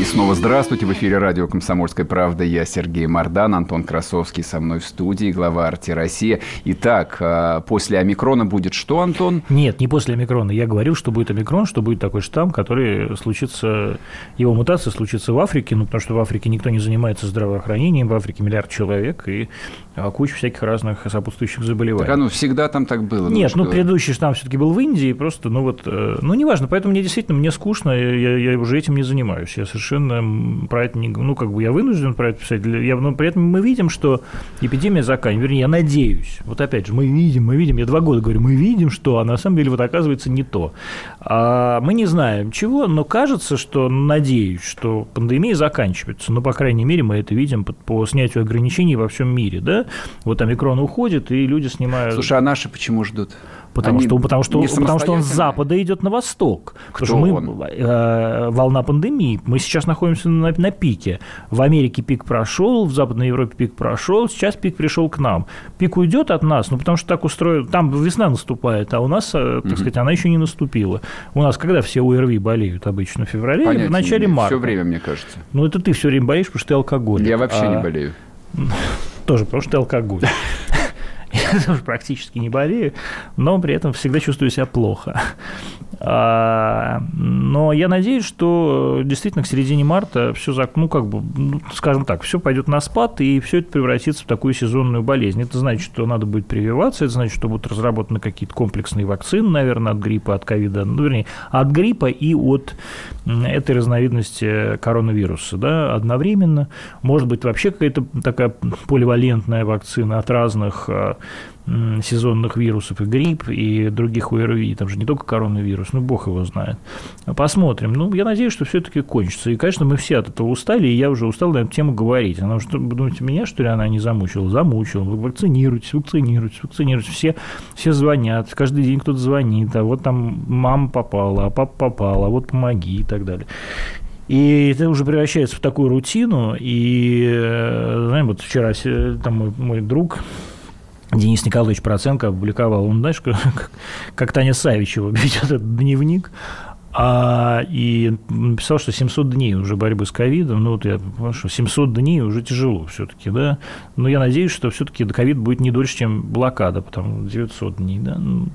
И снова здравствуйте. В эфире радио «Комсомольская правда». Я Сергей Мордан, Антон Красовский со мной в студии, глава «Арти Россия». Итак, а, после омикрона будет что, Антон? Нет, не после омикрона. Я говорил, что будет омикрон, что будет такой штамм, который случится, его мутация случится в Африке, ну, потому что в Африке никто не занимается здравоохранением, в Африке миллиард человек, и куча всяких разных сопутствующих заболеваний. Так оно всегда там так было? Ну, Нет, ну, что... предыдущий штамм все-таки был в Индии, просто, ну, вот, э, ну, неважно, поэтому мне действительно, мне скучно, я, я уже этим не занимаюсь, я совершенно про это не, ну, как бы я вынужден про это писать, я, но при этом мы видим, что эпидемия заканчивается, вернее, я надеюсь, вот опять же, мы видим, мы видим, я два года говорю, мы видим, что, а на самом деле вот оказывается не то. А мы не знаем чего, но кажется, что, надеюсь, что пандемия заканчивается, ну, по крайней мере, мы это видим по, по снятию ограничений во всем мире, да, вот омикрон уходит, и люди снимают... Слушай, а наши почему ждут? Потому что, потому, что, потому что он с запада идет на восток. Кто потому что мы, э, волна пандемии. Мы сейчас находимся на, на пике. В Америке пик прошел, в Западной Европе пик прошел, сейчас пик пришел к нам. Пик уйдет от нас, ну потому что так устроено. Там весна наступает, а у нас, э, так угу. сказать, она еще не наступила. У нас когда все ОРВИ болеют обычно в феврале, Понятия в начале марта. Все время, мне кажется. Ну это ты все время болеешь, потому что ты алкоголик. Я вообще а... не болею. Тоже, потому что алкоголь. Я тоже практически не болею, но при этом всегда чувствую себя плохо. А, но я надеюсь, что действительно к середине марта все, ну, как бы, ну, скажем так, все пойдет на спад, и все это превратится в такую сезонную болезнь. Это значит, что надо будет прививаться, это значит, что будут разработаны какие-то комплексные вакцины, наверное, от гриппа, от ковида, ну, вернее, от гриппа и от этой разновидности коронавируса, да, одновременно. Может быть, вообще какая-то такая поливалентная вакцина от разных а, сезонных вирусов, и грипп, и других ОРВИ, там же не только коронавирус, ну, бог его знает. Посмотрим. Ну, я надеюсь, что все-таки кончится. И, конечно, мы все от этого устали, и я уже устал на эту тему говорить. Она что, думаете, меня, что ли, она не замучила? Замучила. Вы вакцинируйтесь, вакцинируйтесь, вакцинируйтесь. Все, все звонят, каждый день кто-то звонит, а вот там мама попала, а папа попал, а вот помоги и так далее. И это уже превращается в такую рутину. И, э, знаем, вот вчера там мой, мой друг Денис Николаевич Проценко опубликовал, он, знаешь, как, как Таня Савичева ведет этот дневник, а, и написал, что 700 дней уже борьбы с ковидом. Ну, вот я понимаю, что 700 дней уже тяжело все-таки, да. Но я надеюсь, что все-таки ковид будет не дольше, чем блокада, потому 900 дней, да. Ну,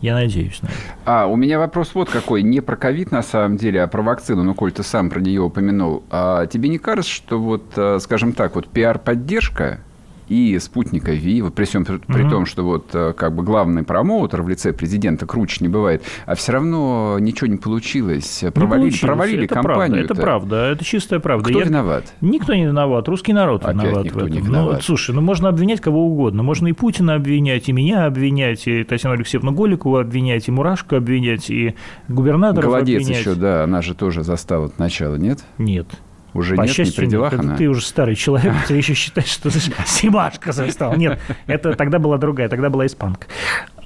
я надеюсь на это. А, у меня вопрос вот какой. Не про ковид на самом деле, а про вакцину. Ну, коль ты сам про нее упомянул. А тебе не кажется, что вот, э, скажем так, вот пиар-поддержка и спутника ВИ, вот при, всем, при угу. том, что вот э, как бы главный промоутер в лице президента круче не бывает, а все равно ничего не получилось. Провалили, получилось. провалили это компанию. Правда, это правда, это чистая правда. Кто Я... виноват? Никто не виноват, русский народ Опять виноват никто в этом. Не виноват. Ну, слушай, ну можно обвинять кого угодно, можно и Путина обвинять, и меня обвинять, и Татьяну Алексеевну Голикову обвинять, и Мурашко обвинять, и губернаторов Голодец обвинять. еще, да, она же тоже застала от начала, нет? Нет. Уже По нет, счастью, не при делах нет. она? Ты уже старый человек, ты еще считаешь, что ты Симашка застал. Нет, это тогда была другая, тогда была испанка.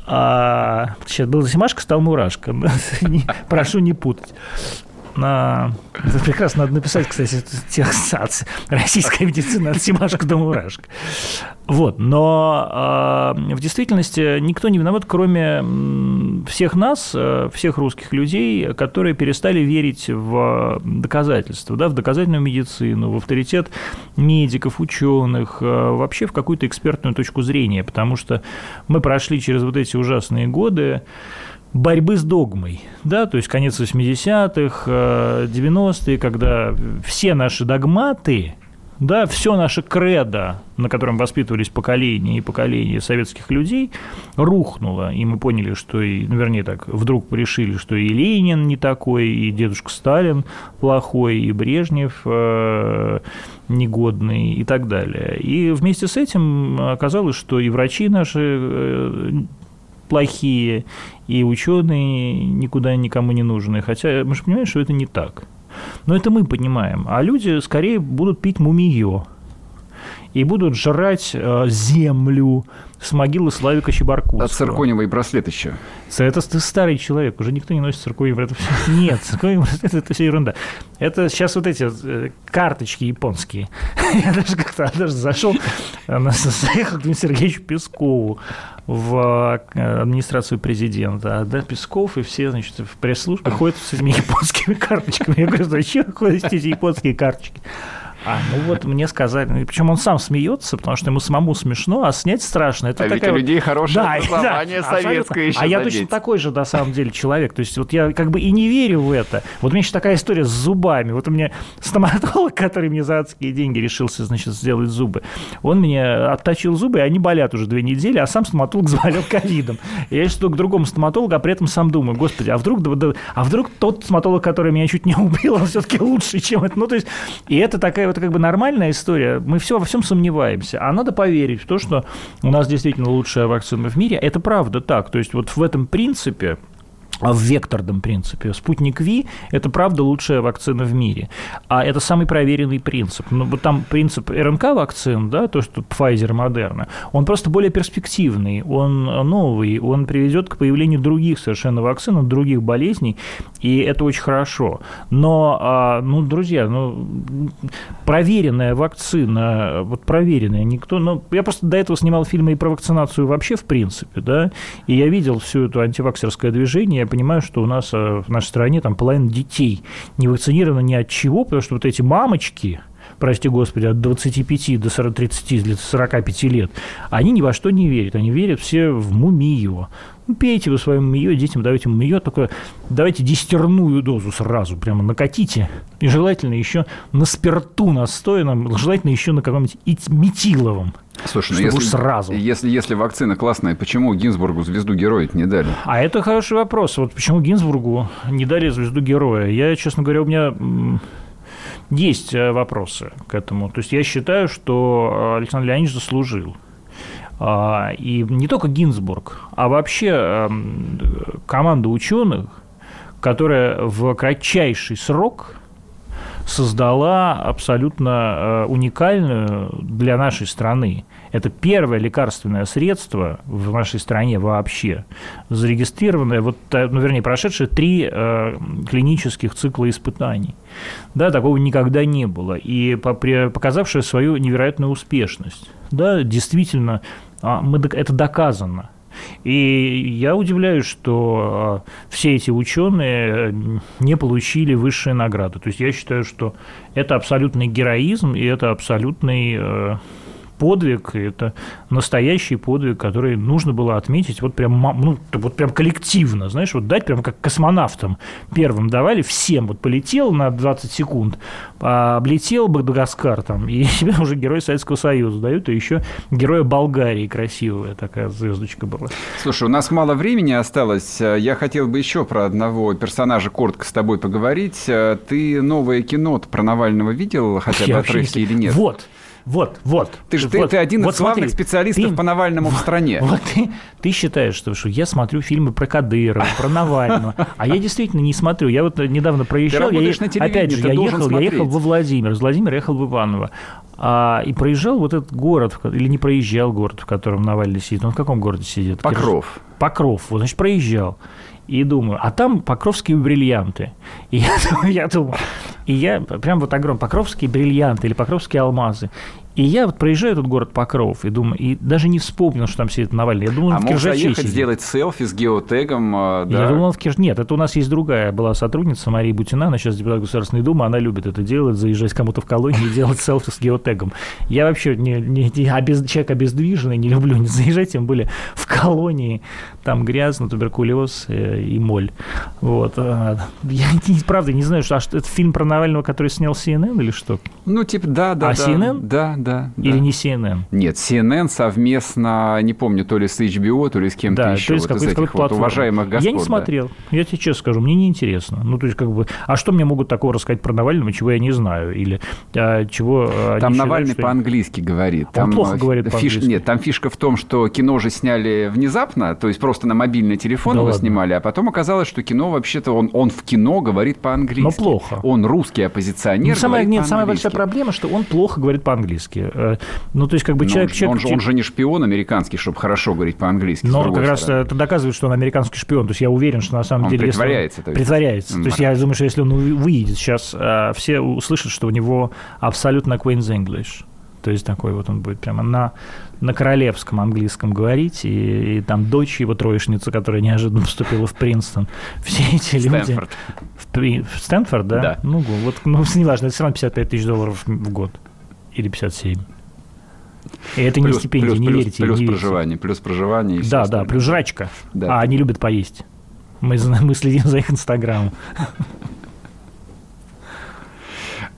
А, сейчас был Симашка, стал Мурашка. Прошу не путать на... Это прекрасно надо написать, кстати, текст от российской медицины от Симашка до Мурашка. Вот, но э, в действительности никто не виноват, кроме всех нас, э, всех русских людей, которые перестали верить в доказательства, да, в доказательную медицину, в авторитет медиков, ученых, э, вообще в какую-то экспертную точку зрения, потому что мы прошли через вот эти ужасные годы, борьбы с догмой, да, то есть конец 80-х, 90-е, когда все наши догматы, да, все наше кредо, на котором воспитывались поколения и поколения советских людей, рухнуло. И мы поняли, что, и, ну, вернее так, вдруг решили, что и Ленин не такой, и дедушка Сталин плохой, и Брежнев э, негодный и так далее. И вместе с этим оказалось, что и врачи наши э, плохие, и ученые никуда никому не нужны. Хотя мы же понимаем, что это не так. Но это мы понимаем. А люди скорее будут пить мумиё и будут жрать э, землю с могилы Славика Чебаркутского. А цирконевый браслет еще? Это ты старый человек, уже никто не носит цирконевый браслет. Нет, цирконевый браслет – это все ерунда. Это сейчас вот эти э, карточки японские. Я даже как-то даже зашел, заехал к Сергеевичу Пескову в э, администрацию президента, а да, Песков и все, значит, в пресс-службе ходят с этими японскими карточками. Я говорю, зачем ходят эти японские карточки? А, ну вот мне сказали, ну, причем он сам смеется, потому что ему самому смешно, а снять страшно. Это а такая ведь у людей хорошее да, образование да, советское еще А я точно такой же, на самом деле, человек. То есть вот я как бы и не верю в это. Вот у меня еще такая история с зубами. Вот у меня стоматолог, который мне за адские деньги решился, значит, сделать зубы, он мне отточил зубы, и они болят уже две недели, а сам стоматолог заболел ковидом. Я сейчас к другому стоматологу, а при этом сам думаю, господи, а вдруг, а вдруг тот стоматолог, который меня чуть не убил, он все-таки лучше, чем это. Ну, то есть, и это такая вот это как бы нормальная история. Мы все во всем сомневаемся. А надо поверить в то, что у нас действительно лучшая вакцина в мире. Это правда так. То есть вот в этом принципе в векторном принципе. Спутник Ви – это, правда, лучшая вакцина в мире. А это самый проверенный принцип. Ну, вот там принцип РНК-вакцин, да, то, что Pfizer, Moderna, он просто более перспективный, он новый, он приведет к появлению других совершенно вакцин от других болезней, и это очень хорошо. Но, а, ну, друзья, ну, проверенная вакцина, вот проверенная, никто... Ну, я просто до этого снимал фильмы и про вакцинацию вообще, в принципе, да, и я видел всю эту антиваксерское движение, я понимаю, что у нас э, в нашей стране там половина детей не вакцинированы ни от чего, потому что вот эти мамочки, прости господи, от 25 до 40, 30 до 45 лет, они ни во что не верят. Они верят все в мумию. Ну, пейте вы своим мумию, детям давайте мумию, только давайте десятерную дозу сразу прямо накатите. И желательно еще на спирту настоянном, желательно еще на каком-нибудь метиловом. Слушай, ну если, сразу. Если, если вакцина классная, почему Гинзбургу звезду героя не дали? А это хороший вопрос. Вот почему Гинзбургу не дали звезду героя? Я, честно говоря, у меня есть э, вопросы к этому. То есть я считаю, что э, Александр Леонидович заслужил. А, и не только Гинзбург, а вообще эм, команда ученых, которая в кратчайший срок создала абсолютно э, уникальную для нашей страны. Это первое лекарственное средство в нашей стране вообще, зарегистрированное, вот, э, ну, вернее, прошедшее три э, клинических цикла испытаний. Да, такого никогда не было. И показавшее свою невероятную успешность. Да, действительно, а, мы, это доказано. И я удивляюсь, что а, все эти ученые э, не получили высшие награды. То есть я считаю, что это абсолютный героизм и это абсолютный э, подвиг, это настоящий подвиг, который нужно было отметить вот прям, ну, вот прям коллективно, знаешь, вот дать прям как космонавтам первым давали, всем вот полетел на 20 секунд, а облетел Мадагаскар там, и себе уже герой Советского Союза дают, и еще героя Болгарии красивая такая звездочка была. Слушай, у нас мало времени осталось, я хотел бы еще про одного персонажа коротко с тобой поговорить. Ты новое кино про Навального видел, хотя бы отрывки или нет? Вот, вот, вот. Ты же вот, ты, один вот из главных смотри, специалистов ты, по Навальному в стране. Вот ты, ты считаешь, что, что я смотрю фильмы про Кадырова, про Навального, а я действительно не смотрю. Я вот недавно проезжал, я, опять же, я ехал, я ехал во Владимир, из Владимира ехал в Иваново, а, и проезжал вот этот город, или не проезжал город, в котором Навальный сидит. Он в каком городе сидит? Покров. Покров. Вот, значит, проезжал и думаю, а там покровские бриллианты. И я, я думаю, и я прям вот огромные покровские бриллианты или покровские алмазы. И я вот проезжаю этот город Покров и думаю, и даже не вспомнил, что там сидит Навальный. Я думал, а в мог Киржаче заехать, сидит. сделать селфи с геотегом, э, да? Я думал, в Кирж... Нет, это у нас есть другая была сотрудница, Мария Бутина, она сейчас депутат Государственной Думы, она любит это делать, заезжать кому-то в колонию и делать селфи с геотегом. Я вообще не, не, не обез... человек обездвиженный, не люблю не заезжать, тем более в колонии, там грязно, туберкулез э, и моль. Вот. А, Я, правда, не знаю, что, а что это фильм про Навального, который снял CNN или что? Ну, типа, да, да, А да. CNN? Да, да. Или да. не CNN? Нет, CNN совместно, не помню, то ли с HBO, то ли с кем-то Да, еще, то есть вот из этих вот уважаемых господ. Я не да. смотрел. Я тебе честно скажу, мне неинтересно. Ну, то есть, как бы, а что мне могут такого рассказать про Навального, чего я не знаю? Или а, чего а, Там считают, Навальный что- по-английски говорит. Он Там плохо э, говорит фиш- по-английски. Нет, там фишка в том, что кино же сняли внезапно, то есть просто на мобильный телефон Да его ладно. снимали, а потом оказалось, что кино вообще-то он, он в кино говорит по-английски. Но плохо. Он русский оппозиционер. Ну, самая, нет, самая большая проблема, что он плохо говорит по-английски. Э, Ну, то есть, как бы Но человек... он, же- человек- он же, он же не шпион американский, чтобы хорошо говорить по-английски. Но как раз стороны. это доказывает, что он американский шпион. То есть я уверен, что на самом Он деле... если притворяется, то есть. Притворяется. То есть я думаю, что если он вы- выйдет сейчас, э, все услышат, что у него абсолютно Queen's English. То есть такой вот он будет прямо на, на королевском английском говорить, и, и там дочь его троечница, которая неожиданно поступила в Принстон. Все эти люди... Стэнфорд. В, При- в Стэнфорд, да? Да. Ну, вот, ну, неважно, это все равно 55 тысяч долларов в год. Или 57. И это не Плюс, стипендия, плюс, не плюс, верите. плюс не верите. проживание, плюс проживание. Да, да, плюс жрачка. Да. А они любят поесть. Мы, мы следим за их инстаграмом.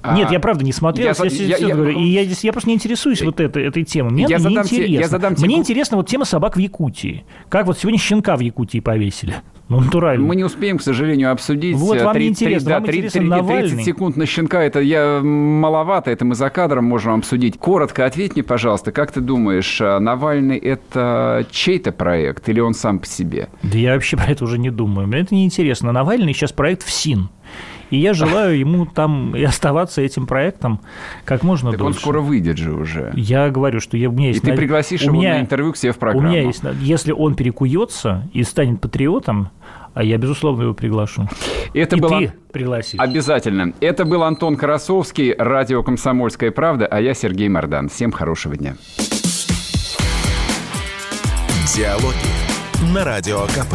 А, Нет, я правда не смотрел. я Я, я- я- говорю. И я, я просто не интересуюсь вот этой, этой темой. Мне Я задам тебе- неинтересна. я задам тебе Мне интересна вот тема собак в Якутии. Как вот сегодня щенка в Якутии повесили. Ну, натурально. Мы не успеем, к сожалению, обсудить. Вот э, вам не 30, интересно, да, вам 30, интересен 30 Навальный. секунд на щенка, это я маловато, это мы за кадром можем обсудить. Коротко ответь мне, пожалуйста, как ты думаешь, э, Навальный это чей-то проект или он сам по себе? Да я вообще про это уже не думаю. Мне это неинтересно. Навальный сейчас проект в СИН. И я желаю ему там и оставаться этим проектом как можно Так он дольше. скоро выйдет же уже. Я говорю, что я, у меня И есть... ты над- пригласишь у его меня- на интервью к себе в У программу. меня есть... Если он перекуется и станет патриотом, а я, безусловно, его приглашу. Это и было ты пригласишь. обязательно. Это был Антон Карасовский, радио «Комсомольская правда», а я Сергей Мордан. Всем хорошего дня. Диалоги на Радио КП.